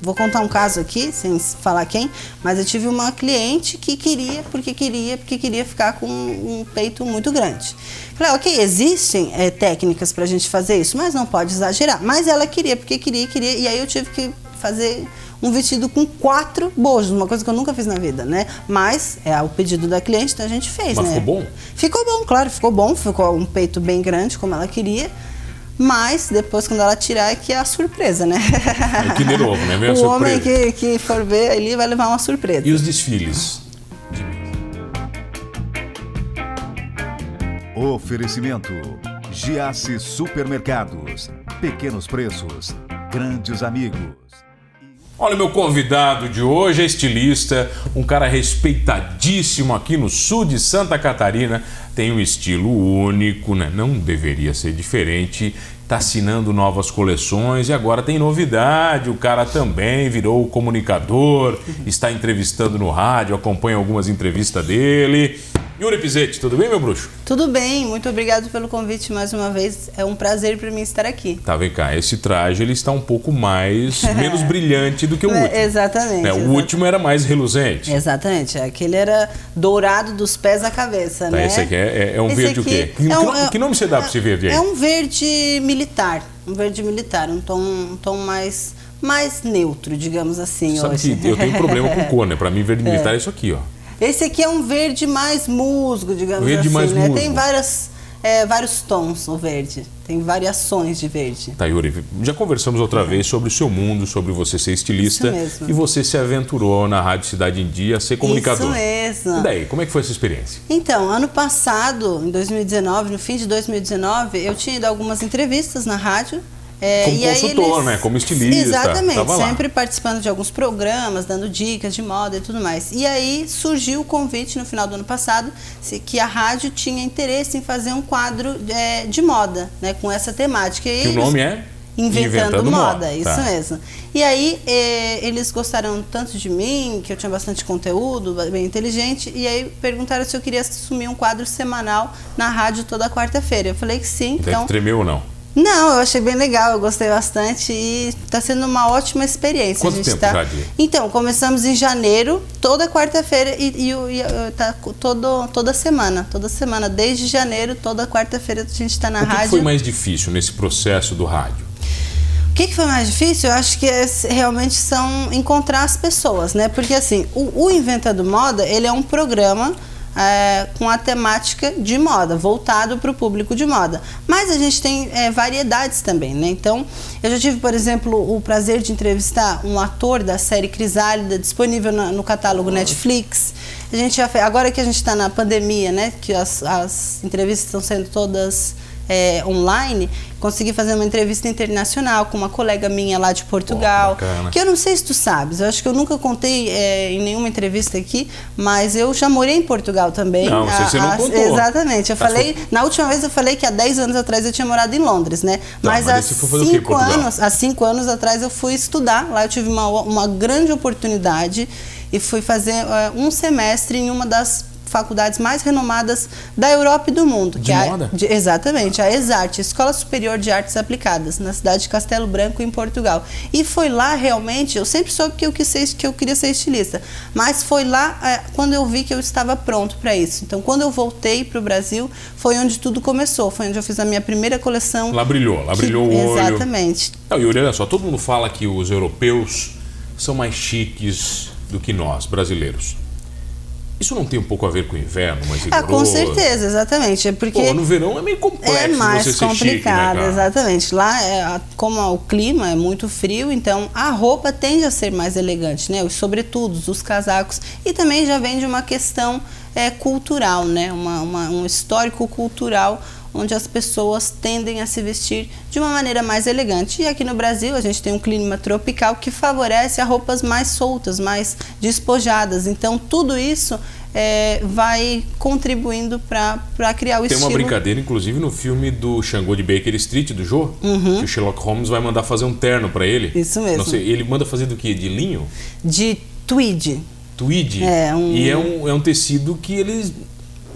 Vou contar um caso aqui, sem falar quem, mas eu tive uma cliente que queria, porque queria, porque queria ficar com um peito muito grande. Falei, ok, existem é, técnicas para a gente fazer isso, mas não pode exagerar. Mas ela queria, porque queria, queria, e aí eu tive que fazer um vestido com quatro bojos, uma coisa que eu nunca fiz na vida, né? Mas é o pedido da cliente, então a gente fez, Mas né? ficou bom? Ficou bom, claro, ficou bom, ficou um peito bem grande, como ela queria. Mas depois, quando ela tirar, é que é a surpresa, né? É que de novo, né? Vem o surpresa. homem que, que for ver ali vai levar uma surpresa. E os desfiles? Oferecimento: Giasse Supermercados. Pequenos preços, grandes amigos. Olha, meu convidado de hoje é estilista, um cara respeitadíssimo aqui no sul de Santa Catarina. Tem um estilo único, né? Não deveria ser diferente. Está assinando novas coleções e agora tem novidade. O cara também virou comunicador, está entrevistando no rádio, acompanha algumas entrevistas dele. Yuri Pizetti, tudo bem, meu bruxo? Tudo bem, muito obrigado pelo convite mais uma vez. É um prazer para mim estar aqui. Tá, vem cá, esse traje ele está um pouco mais, menos brilhante do que o último. É, exatamente. Né, O exatamente. último era mais reluzente. Exatamente, aquele era dourado dos pés à cabeça, Tá, né? esse aqui é, é- é um Esse verde o quê? Que, é um- nome, é- que nome você dá para esse verde aí? É um verde militar, um verde militar, um tom, um tom mais, mais neutro, digamos assim, Sabe hoje. que eu tenho problema com cor, né? Pra mim, verde militar é isso aqui, ó. Esse aqui é um verde mais musgo, digamos Verde assim, mais né? musgo. Tem várias, é, vários tons o verde, tem variações de verde. Tá, Yuri, já conversamos outra vez sobre o seu mundo, sobre você ser estilista. Isso mesmo. E você se aventurou na Rádio Cidade em Dia a ser comunicador. Isso mesmo. E daí, como é que foi essa experiência? Então, ano passado, em 2019, no fim de 2019, eu tinha ido algumas entrevistas na rádio. É, Como e aí consultor, né? Como estilista, Exatamente, sempre participando de alguns programas, dando dicas de moda e tudo mais. E aí surgiu o convite no final do ano passado que a rádio tinha interesse em fazer um quadro é, de moda, né? Com essa temática. E Que o eles- nome é? Inventando, moda, isso Tá. mesmo. E aí eh, eles gostaram tanto de mim, que eu tinha bastante conteúdo, bem inteligente, e aí perguntaram se eu queria assumir um quadro semanal na rádio toda quarta-feira. Eu falei que sim, então. tremeu ou não? Não, eu achei bem legal, eu gostei bastante e está sendo uma ótima experiência. Quanto a gente tempo tá... já de- Então, começamos em janeiro, toda quarta-feira e, e, o- e, tá todo, toda semana. Toda semana, desde janeiro, toda quarta-feira a gente está na O que que rádio. foi mais difícil nesse processo do rádio? O que, que foi mais difícil? Eu acho que é, realmente são encontrar as pessoas, né? Porque assim, o, o Inventando Moda, ele é um programa é, com a temática de moda, voltado para o público de moda. Mas a gente tem é, variedades também, né? Então, eu já tive, por exemplo, o prazer de entrevistar um ator da série Crisálida, disponível na- no catálogo Netflix. A gente já agora que a gente está na pandemia, né? Que as, as entrevistas estão sendo todas é, online, consegui fazer uma entrevista internacional com uma colega minha lá de Portugal. Bacana. que eu não sei se tu sabes, eu acho que eu nunca contei é, em nenhuma entrevista aqui, mas eu já morei em Portugal também. Não, você- você não contou. Exatamente. Eu Tá, falei, na última vez eu falei que há 10 anos atrás eu tinha morado em Londres, né? mas mas há daí você foi fazer o quê em 5 Portugal? anos, há cinco anos atrás eu fui estudar. Lá eu tive uma, uma grande oportunidade e fui fazer é, um semestre em uma das faculdades mais renomadas da Europa e do mundo. De que é a- moda? de- exatamente, a ESART, Escola Superior de Artes Aplicadas, na cidade de Castelo Branco, em Portugal. E foi lá realmente, eu sempre soube que eu, quis ser, que eu queria ser estilista, mas foi lá é, quando eu vi que eu estava pronto para isso. Então, quando eu voltei para o Brasil, foi onde tudo começou, foi onde eu fiz a minha primeira coleção. Lá brilhou, lá que- brilhou o olho. Exatamente. Não, Yuri, olha só, todo mundo fala que os europeus são mais chiques do que nós, brasileiros. Isso não tem um pouco a ver com o inverno, mais Ah, com certeza, exatamente. É porque Pô, no verão é meio complexo É mais você ser chique, né, complicado, exatamente. Lá, é, como o clima é muito frio, então a roupa tende a ser mais elegante, né? Os sobretudos, os casacos. E também já vem de uma questão é, cultural, né? Uma, uma- um histórico cultural onde as pessoas tendem a se vestir de uma maneira mais elegante. E aqui no Brasil a gente tem um clima tropical que favorece a roupas mais soltas, mais despojadas. Então tudo isso é, vai contribuindo para criar o Tem uma estilo. brincadeira, inclusive, no filme do Xangô de Baker Street, do Joe, que o Sherlock Holmes vai mandar fazer um terno pra ele. Uhum. Isso mesmo. Sei, ele manda fazer do que? De linho? de tweed. Tweed. É, um- E é um, é um tecido que eles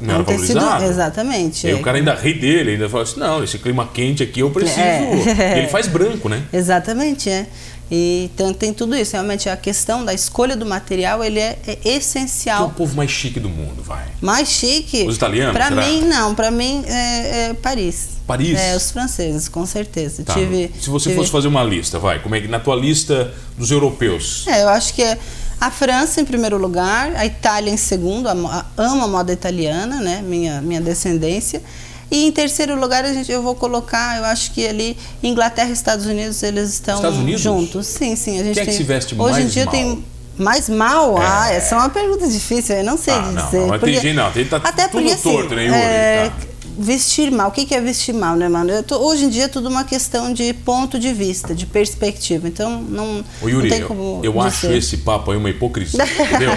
não É era tecido- valorizado. exatamente. E é. o cara ainda ri dele, ainda fala assim, não, esse clima quente aqui eu preciso. É. Ele faz branco, né? Exatamente, é. E então tem tudo isso. Realmente a questão da escolha do material ele é, é Quem é o essencial. povo mais chique do mundo, vai? Mais chique. Os italianos, Para mim não. Para mim é, é Paris. Paris? É os franceses, com certeza. Tá. Tive, Se você tive- fosse fazer uma lista, vai, como é que na tua lista dos europeus? É, eu acho que é a França em primeiro lugar, a Itália em segundo, a a- amo a moda italiana, né? Minha, minha descendência. E em terceiro lugar, a gente, eu vou colocar, eu acho que ali Inglaterra e Estados Unidos, eles estão Unidos? juntos. Sim, sim. A gente Quem é que tem, se veste Hoje mais em dia mal? tem mais mal? É. Ah, essa é uma pergunta difícil, eu não sei Ah, não, dizer. não, tem gente- não, tem- tá até tudo porque, assim, torto, né, Yuri? é, Tá. Vestir mal, o que é vestir mal, né, mano? Eu tô- hoje em dia é tudo uma questão de ponto de vista, de perspectiva. Então, não, Ô Yuri, não tem eu, como eu acho dizer. esse papo aí uma hipocrisia, entendeu?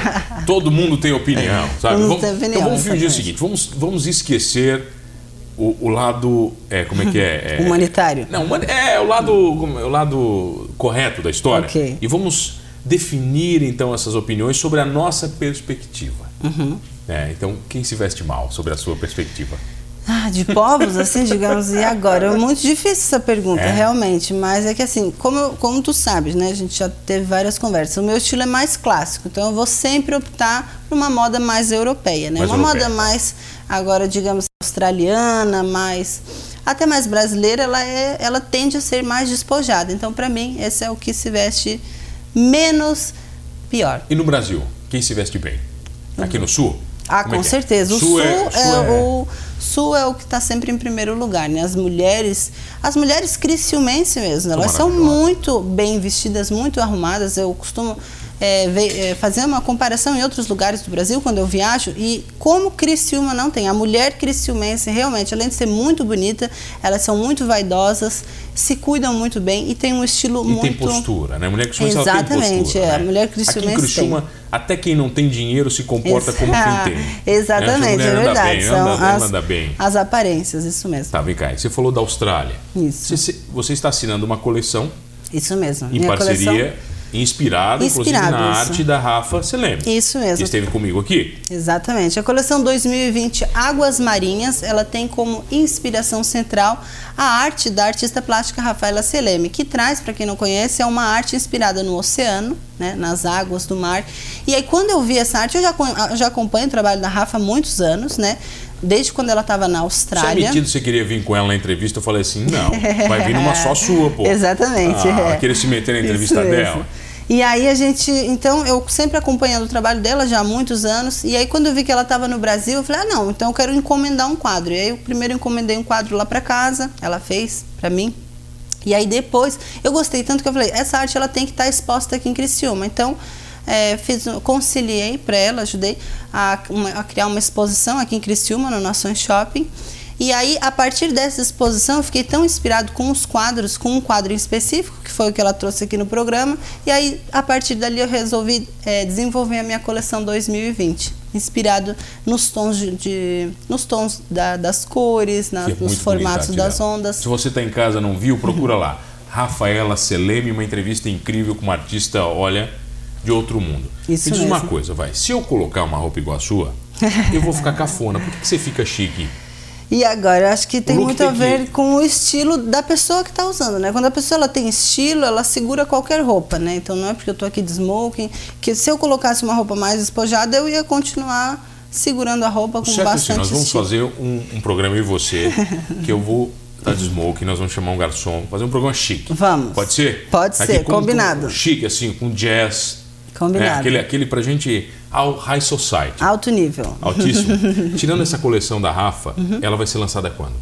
Todo mundo tem opinião, sabe? Vamos, tem opinião, então vamos fingir o seguinte, vamos, vamos esquecer o, o lado, é, como é que é? É- Humanitário. Não, humani- é o lado, como- o lado correto da história. Ok. E vamos definir então essas opiniões sobre a nossa perspectiva. Uhum. É, então, quem se veste mal sobre a sua perspectiva? Ah, de povos, assim, digamos, e agora? É muito difícil essa pergunta, É? realmente, mas é que assim, como, eu- como tu sabes, né, a gente já teve várias conversas, o meu estilo é mais clássico, então eu vou sempre optar por uma moda mais europeia, né? Mais uma europeia. moda mais, agora, digamos, australiana, mais... Até mais brasileira, ela, é, ela tende a ser mais despojada, então para mim, esse é o que se veste menos pior. E no Brasil, quem se veste bem? Aqui no Sul? Ah, Como é com é? certeza. O Sul sul, é- é, o sul é- o sul é o que está sempre em primeiro lugar, né? As mulheres, as mulheres criciumense mesmo, elas são muito bem vestidas, muito arrumadas. Eu costumo é, é, fazer uma comparação em outros lugares do Brasil quando eu viajo e como Criciúma não tem. A mulher criciumense realmente, além de ser muito bonita, elas são muito vaidosas, se cuidam muito bem e tem um estilo E muito tem postura, né? Mulher criciumense ela tem Exatamente, postura. é, né? a mulher Aqui em criciumense Criciúma, até quem não tem dinheiro se comporta como quem tem. Exatamente, Né? é Essa mulher anda verdade. bem, São anda bem, as, anda bem. as aparências, isso mesmo. Tá, vem cá. Você falou da Austrália. Isso. Você, você está assinando uma coleção Isso mesmo. em Minha parceria, coleção- inspirada, inclusive, Inspirado, na isso. arte da Rafa Seleme. Isso mesmo. Que esteve comigo aqui. Exatamente. A coleção 2020 Águas Marinhas, ela tem como inspiração central a arte da artista plástica Rafaela Seleme, que traz, para quem não conhece, é uma arte inspirada no oceano, né, nas águas do mar. E aí quando eu vi essa arte, eu já, con- eu já acompanho o trabalho da Rafa há muitos anos, né? Desde quando ela estava na Você é Austrália. metido, você queria vir com ela na entrevista. Eu falei assim: não, vai vir numa só sua, pô. Exatamente. Ah, é. querer se meter na entrevista dela. E aí a gente, então eu sempre acompanhando o trabalho dela já há muitos anos. E aí quando eu vi que ela estava no Brasil, eu falei: "Ah, não, então eu quero encomendar um quadro". E aí eu primeiro encomendei um quadro lá para casa, ela fez para mim. E aí depois, eu gostei tanto que eu falei: "Essa arte ela tem que estar exposta aqui em Criciúma". Então, é, fiz, conciliei para ela, ajudei a, uma- a criar uma exposição aqui em Criciúma, no Nações Shopping. E aí, a partir dessa exposição, eu fiquei tão inspirado com os quadros, com um quadro em específico, que foi o que ela trouxe aqui no programa. E aí, a partir dali, eu resolvi é, desenvolver a minha coleção 2020, inspirado nos tons, de, de- nos tons da- das cores, na- é nos formatos bonita das ondas. Se você está em casa e não viu, procura lá. Rafaela Seleme, uma entrevista incrível com uma artista, olha, de outro mundo. Isso Me diz uma mesmo. coisa, vai. Se eu colocar uma roupa igual a sua, eu vou ficar cafona. Por que, que você fica chique? E agora, eu acho que tem muito tem a ver que- com o estilo da pessoa que está usando, né? Quando a pessoa ela tem estilo, ela segura qualquer roupa, né? Então não é porque eu tô aqui de smoking, que se eu colocasse uma roupa mais despojada, eu ia continuar segurando a roupa com certo bastante nós vamos estilo. fazer um, um programa e você, que eu vou estar de smoke, nós vamos chamar um garçom, fazer um programa chique. Vamos. Pode ser? Pode Aqui ser, com- com- combinado. chique, assim, com jazz. Combinado. É, aquele, aquele pra gente ao high society. Alto nível. Altíssimo. Tirando essa coleção da Rafa, Uhum. ela vai ser lançada quando?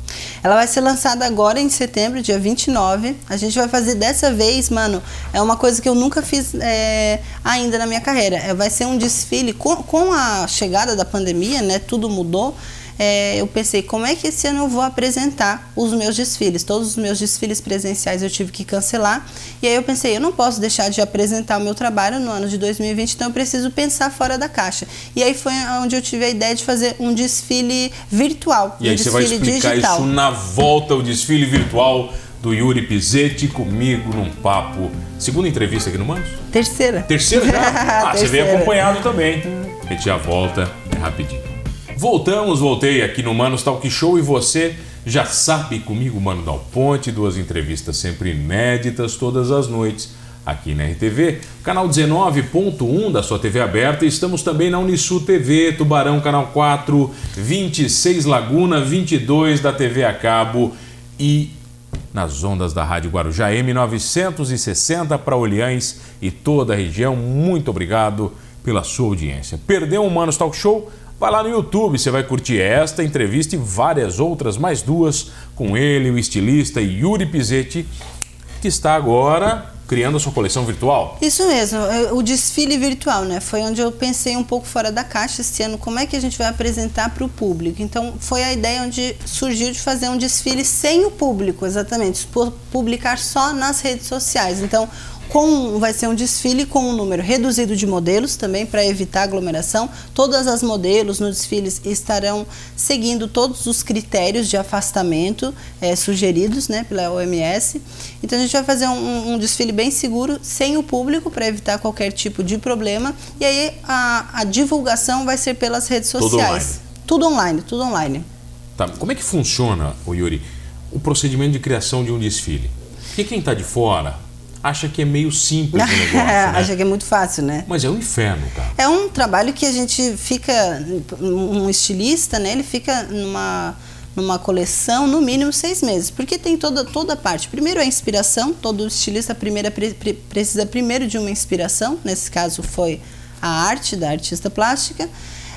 Ela vai ser lançada agora em setembro, dia 29. A gente vai fazer dessa vez, mano, é uma coisa que eu nunca fiz é, ainda na minha carreira. É, vai ser um desfile. Com, com a chegada da pandemia, né, tudo mudou. É, eu pensei, como é que esse ano eu vou apresentar os meus desfiles? Todos os meus desfiles presenciais eu tive que cancelar. E aí eu pensei, eu não posso deixar de apresentar o meu trabalho no ano de 2020, então eu preciso pensar fora da caixa. E aí foi onde eu tive a ideia de fazer um desfile virtual, E um aí você vai explicar digital. isso na volta, o desfile virtual do Yuri Pizzetti comigo num papo. Segunda entrevista aqui no Manos? Terceira. Terceira já? Ah, você veio Terceira. acompanhado também. A gente já volta, é rapidinho. Voltamos, voltei aqui no Manos Talk Show e você já sabe comigo, Mano Dal Ponte, duas entrevistas sempre inéditas todas as noites. aqui na RTV, canal 19.1 da sua TV aberta. Estamos também na Unisul TV, Tubarão, canal 4, 26 Laguna, 22 da TV a cabo e nas ondas da Rádio Guarujá M960 para Olhães e toda a região. Muito obrigado pela sua audiência. Perdeu o Manos Talk Show? Vai lá no YouTube, você vai curtir esta entrevista e várias outras, mais duas, com ele, o estilista Yuri Pizzetti, que está agora criando a sua coleção virtual? Isso mesmo, o desfile virtual, né? Foi onde eu pensei um pouco fora da caixa esse ano, como é que a gente vai apresentar para o público. Então, foi a ideia onde surgiu de fazer um desfile sem o público, exatamente, publicar só nas redes sociais. Então, com, vai ser um desfile com um número reduzido de modelos também para evitar aglomeração. Todas as modelos no desfile estarão seguindo todos os critérios de afastamento é, sugeridos né, pela OMS. Então a gente vai fazer um, um desfile bem seguro, sem o público, para evitar qualquer tipo de problema. E aí a, a divulgação vai ser pelas redes sociais. Tudo online. Tudo online, tudo online. Tá, como é que funciona, o Yuri, o procedimento de criação de um desfile? Porque quem está de fora acha que é meio simples o negócio, né? acha que é muito fácil, né? Mas é um inferno, cara. É um trabalho que a gente fica, um estilista, né? Ele fica numa numa coleção no mínimo seis meses, porque tem toda toda a parte. Primeiro a inspiração, todo estilista primeira precisa primeiro de uma inspiração. Nesse caso foi a arte da artista plástica.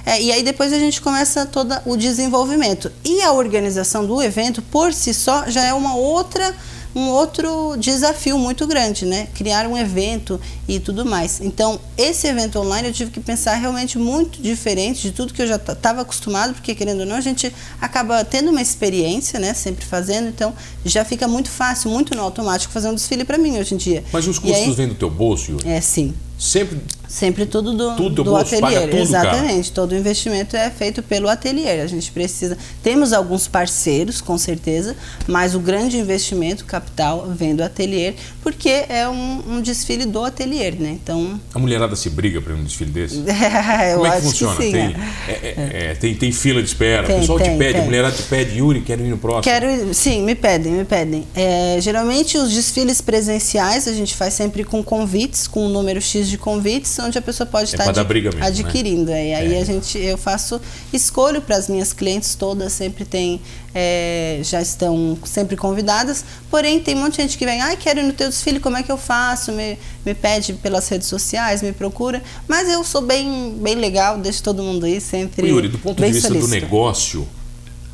É, e aí depois a gente começa todo o desenvolvimento. E a organização do evento, por si só, já é uma outra um outro desafio muito grande, né? Criar um evento e tudo mais. Então, esse evento online eu tive que pensar realmente muito diferente de tudo que eu já estava acostumado, porque querendo ou não, a gente acaba tendo uma experiência, né? Sempre fazendo, então já fica muito fácil, muito no automático fazer um desfile para mim hoje em dia. Mas os custos aí, vêm do teu bolso, Yuri? É, sim. Sempre Sempre tudo do, tudo do bolso, ateliê. Tudo, Exatamente. Cara. Todo o investimento é feito pelo ateliê. A gente precisa. Temos alguns parceiros, com certeza, mas o grande investimento, capital, vem do ateliê, porque é um, um desfile do ateliê, né? Então. A mulherada se briga para um desfile desse? É, Como é que funciona? Que sim, tem, é. É, é, tem, tem fila de espera. Tem, o pessoal tem, te pede, tem. a mulherada te pede, Yuri, quero ir no próximo. Quero ir, sim, me pedem, me pedem. É, geralmente os desfiles presenciais a gente faz sempre com convites, com um número X de convites, onde a pessoa pode É estar briga mesmo, né? adquirindo. E aí É. a gente, eu faço, escolho para as minhas clientes todas, sempre tem, é, já estão sempre convidadas. Porém, tem um monte de gente que vem, ai, quero ir no teu desfile, como é que eu faço? Me, me pede pelas redes sociais, me procura. Mas eu sou bem, bem legal, deixo todo mundo ir sempre. Yuri, do ponto de vista do negócio,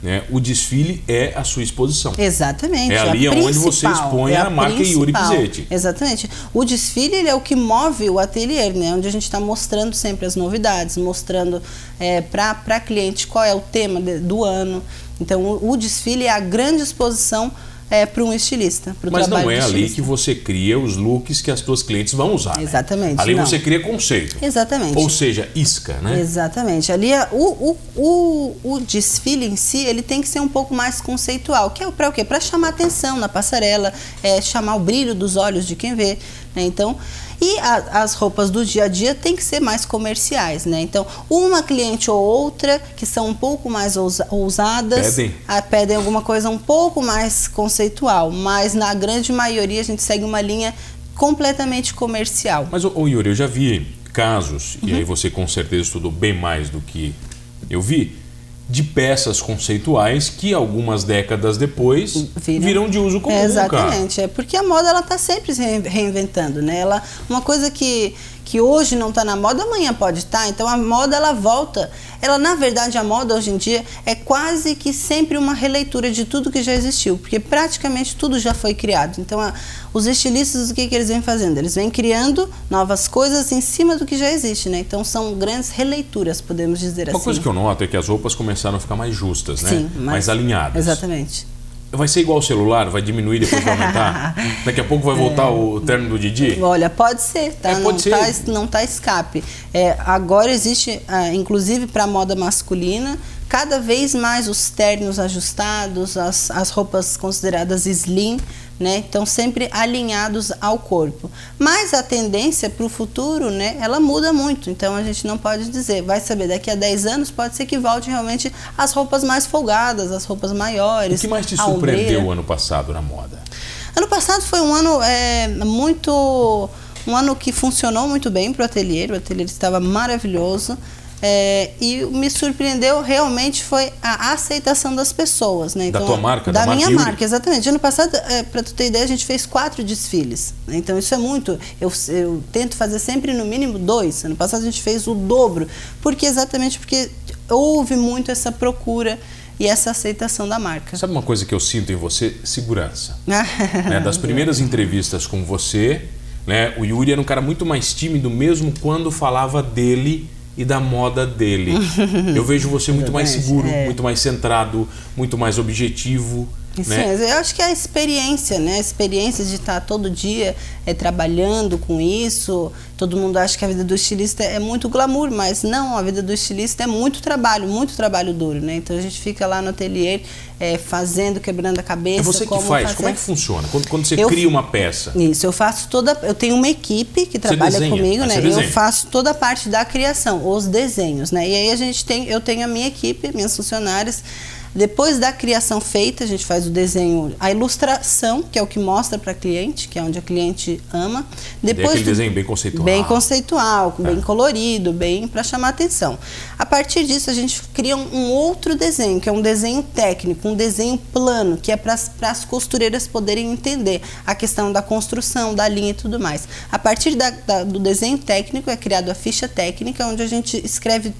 né, o desfile é a sua exposição. Exatamente. É a ali onde você expõe é a marca Yuri. Pizzetti. Exatamente. O desfile é o que move o ateliê, né? Onde a gente está mostrando sempre as novidades, mostrando é, para a cliente qual é o tema de- do ano. Então, o, o desfile é a grande exposição é, para um estilista, para o Mas não é ali que você cria os looks que as tuas clientes vão usar. né? Exatamente, Ali não. você cria conceito. Exatamente. Ou seja, isca, né? Exatamente. Ali é- o, o, o, o desfile em si ele tem que ser um pouco mais conceitual, que é para o quê? Para chamar atenção na passarela, é, chamar o brilho dos olhos de quem vê. Né? Então, e a- as roupas do dia a dia tem que ser mais comerciais, né? Então, uma cliente ou outra que são um pouco mais ousa- ousadas Pedem. ah, pedem alguma coisa um pouco mais conceitual, mas na grande maioria a gente segue uma linha completamente comercial. Mas, ô, ô, Yuri, eu já vi casos, Uhum. e aí você com certeza estudou bem mais do que eu vi, de peças conceituais que algumas décadas depois Viram. viram de uso comum, É, cara. exatamente, é porque a moda ela está sempre se rein- reinventando, né? Ela, uma coisa que, que hoje não está na moda, amanhã pode estar. Então a moda ela volta. Ela na verdade a moda hoje em dia é quase que sempre uma releitura de tudo que já existiu, porque praticamente tudo já foi criado. Então a- os estilistas o que, que eles vêm fazendo? Eles vêm criando novas coisas em cima do que já existe, né? Então são grandes releituras, podemos dizer Uma assim. coisa que eu noto é que as roupas começaram a ficar mais justas, né? Sim, mais alinhadas. Exatamente. Vai ser igual o celular, vai diminuir depois vai aumentar. Daqui a pouco vai voltar o terno do Didi. Olha, pode ser, tá? É, pode não, ser. Tá, não tá escape. É, agora existe, ah, inclusive para moda masculina, cada vez mais os ternos ajustados, as, as roupas consideradas slim, né? Então sempre alinhados ao corpo. Mas a tendência para o futuro, né? Ela muda muito. Então a gente não pode dizer, vai saber, daqui a 10 anos pode ser que volte realmente as roupas mais folgadas, as roupas maiores. O que mais te surpreendeu ano passado na moda? Ano passado foi um ano é, muito Um ano que funcionou muito bem para o ateliê, o ateliê estava maravilhoso. É, e me surpreendeu realmente foi a aceitação das pessoas, né? Então, da tua marca, da, da minha marca, marca, exatamente. Ano passado, é, para tu ter ideia, a gente fez quatro desfiles. Né? Então isso é muito. Eu, eu tento fazer sempre no mínimo dois. Ano passado a gente fez o dobro, porque exatamente porque houve muito essa procura e essa aceitação da marca. Sabe uma coisa que eu sinto em você? Segurança. né? Das primeiras entrevistas com você, né? O Yuri era um cara muito mais tímido mesmo quando falava dele e da moda dele. Eu vejo você muito mais seguro, é. muito mais centrado, muito mais objetivo. Sim, né? eu acho que é a experiência, né? A experiência de estar todo dia é, trabalhando com isso. Todo mundo acha que a vida do estilista é muito glamour, mas não, a vida do estilista é muito trabalho, muito trabalho duro, né? Então a gente fica lá no ateliê é, fazendo, quebrando a cabeça. É você que faz. Fazer. Como é que funciona? Quando, quando você eu, cria uma peça? Isso, eu faço toda. Eu tenho uma equipe que trabalha comigo, né? Eu faço toda a parte da criação, os desenhos, né? E aí a gente tem, eu tenho a minha equipe, minhas funcionárias depois da criação feita, a gente faz o desenho, a ilustração, que é o que mostra para a cliente, que é onde a cliente ama. Depois é aquele do, desenho bem conceitual. Bem conceitual, é. bem colorido, bem para chamar atenção. A partir disso, a gente cria um, um, outro desenho, que é um desenho técnico, um desenho plano, que é para as costureiras poderem entender a questão da construção, da linha e tudo mais. A partir da, da, do desenho técnico é criado a ficha técnica, onde a gente escreve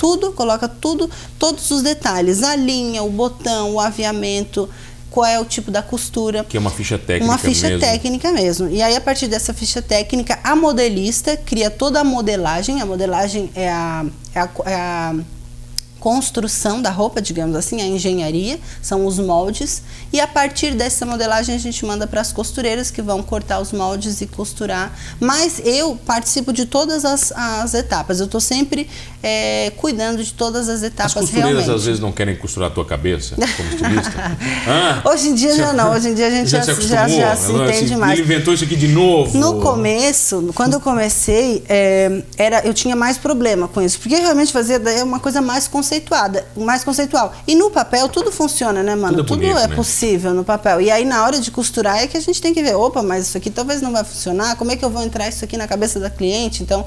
tudo, coloca tudo, todos os detalhes, a linha, o botão, o aviamento, qual é o tipo da costura. Que é uma ficha técnica Uma ficha mesmo. técnica mesmo. E aí, a partir dessa ficha técnica, a modelista cria toda a modelagem. A modelagem é a, é a, é a construção da roupa, digamos assim, a engenharia, são os moldes, e a partir dessa modelagem a gente manda para as costureiras que vão cortar os moldes e costurar. Mas eu participo de todas as, as etapas, eu estou sempre é, cuidando de todas as etapas. As costureiras realmente. às vezes não querem costurar a tua cabeça como estilista? ah, hoje em dia já não, hoje em dia a gente já, já, se, já, já se entende mais. Ele inventou isso aqui de novo. No começo, quando eu comecei, é, era, eu tinha mais problema com isso, porque realmente fazia uma coisa mais conceituada, mais conceitual. E no papel tudo funciona, né, mano? Tudo, é, bonito, é né? possível no papel. E aí na hora de costurar é que a gente tem que ver, opa, mas isso aqui talvez não vai funcionar. Como é que eu vou entrar isso aqui na cabeça da cliente? Então,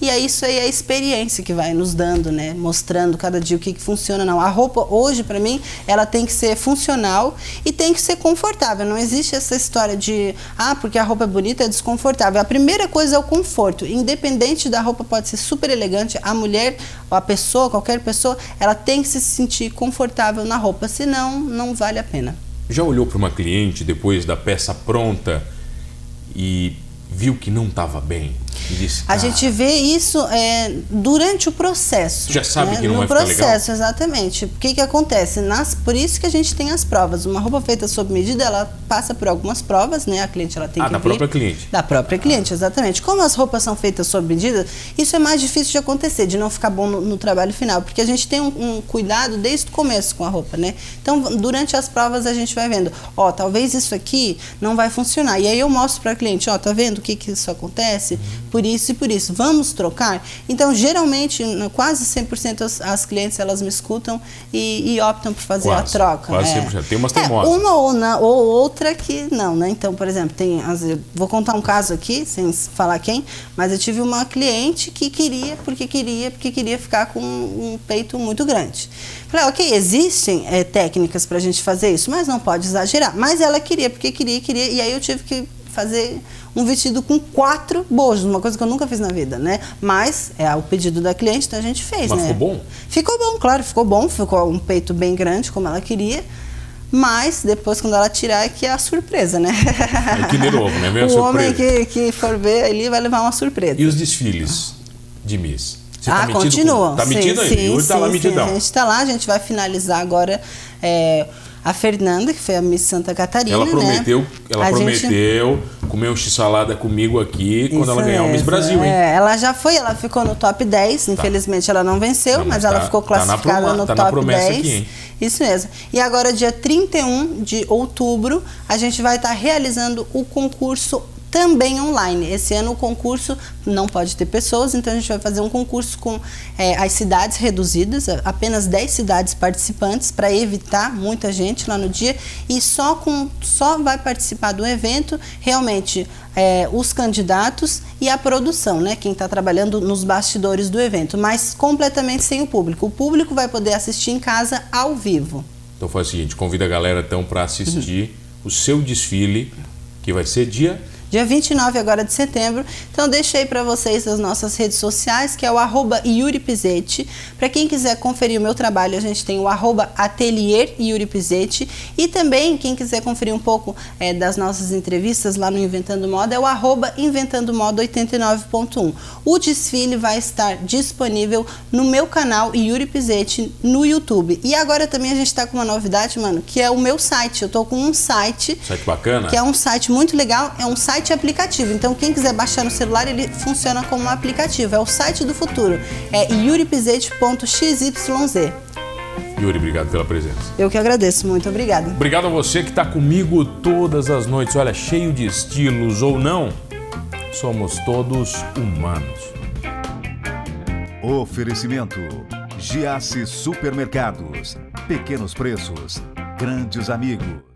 e é isso aí, é a experiência que vai nos dando, né? Mostrando cada dia o que, que funciona, não. A roupa, hoje, para mim, ela tem que ser funcional e tem que ser confortável. Não existe essa história de, ah, porque a roupa é bonita, é desconfortável. A primeira coisa é o conforto. Independente da roupa, pode ser super elegante. A mulher, a pessoa, qualquer pessoa, ela tem que se sentir confortável na roupa. Senão, não vale a pena. Já olhou para uma cliente depois da peça pronta e viu que não estava bem? Disse, a gente vê isso é, durante o processo. Já sabe né? que não no vai processo, exatamente. O que, que acontece? Nas, por isso que a gente tem as provas. Uma roupa feita sob medida, ela passa por algumas provas, né? A cliente ela tem ah, que da vir, própria cliente. Da própria cliente, exatamente. Como as roupas são feitas sob medida, isso é mais difícil de acontecer, de não ficar bom no, no trabalho final, porque a gente tem um, um, cuidado desde o começo com a roupa, né? Então, durante as provas a gente vai vendo, ó, talvez isso aqui não vai funcionar. E aí eu mostro para a cliente, ó, tá vendo o que que isso acontece? Uhum. Por isso e por isso vamos trocar? Então, geralmente, quase 100% as, as clientes elas me escutam e, e optam por fazer quase, a troca. Quase é. 100%. Tem umas teimosas. É, uma ou, na, ou outra que não, né? Então, por exemplo, tem, vou contar um caso aqui, sem falar quem, mas eu tive uma cliente que queria, porque queria, porque queria ficar com um peito muito grande. Falei, ok, existem é, técnicas para a gente fazer isso, mas não pode exagerar. Mas ela queria, porque queria, queria, e aí eu tive que fazer um vestido com quatro bojos, uma coisa que eu nunca fiz na vida, né? Mas é o pedido da cliente, então a gente fez, Mas né? ficou bom? Ficou bom, claro, ficou bom, ficou um peito bem grande, como ela queria. Mas depois, quando ela tirar, é que é a surpresa, né? É que de novo, né? Meio o surpresa. homem que, que for ver ali vai levar uma surpresa. E os desfiles de Miss? Você tá ah, continuam. Com... Tá metido sim, aí? Sim, Hoje tá lá metidão. Sim, a gente está lá, a gente vai finalizar agora é, a Fernanda, que foi a Miss Santa Catarina. Ela prometeu, né? ela a prometeu gente... comer um x-salada comigo aqui quando ela ganhar o Miss Brasil, hein? É, ela já foi, ela ficou no top 10. Tá. Infelizmente ela não venceu, não, mas, tá, ela ficou classificada tá no tá top 10. Aqui? Isso mesmo. E agora, dia 31 de outubro, a gente vai estar tá realizando o concurso também online. Esse ano o concurso não pode ter pessoas, então a gente vai fazer um concurso com é, as cidades reduzidas, apenas 10 cidades participantes para evitar muita gente lá no dia e só com só vai participar do evento realmente é, os candidatos e a produção, né? Quem está trabalhando nos bastidores do evento, mas completamente sem o público. O público vai poder assistir em casa ao vivo. Então faz o seguinte, convida a galera então para assistir uhum. o seu desfile, que vai ser dia dia 29 agora de setembro. Então deixei para vocês as nossas redes sociais, que é o arroba Yuri. Para quem quiser conferir o meu trabalho, a gente tem o arroba Atelier Yuri Pizetti. E também, quem quiser conferir um pouco é, das nossas entrevistas lá no Inventando Moda, é o arroba Inventando Moda 89.1. O desfile vai estar disponível no meu canal Yuri Pizetti no YouTube. E agora também a gente está com uma novidade, mano, que é o meu site. Eu tô com um site. Site bacana. Que é um site muito legal. É um site site aplicativo. Então, quem quiser baixar no celular, ele funciona como um aplicativo. É o site do futuro. É yuripizete.xyz. Yuri, obrigado pela presença. Eu que agradeço, muito obrigado. Obrigado a você que está comigo todas as noites. Olha, cheio de estilos ou não, somos todos humanos. Oferecimento: Giasse Supermercados. Pequenos preços, grandes amigos.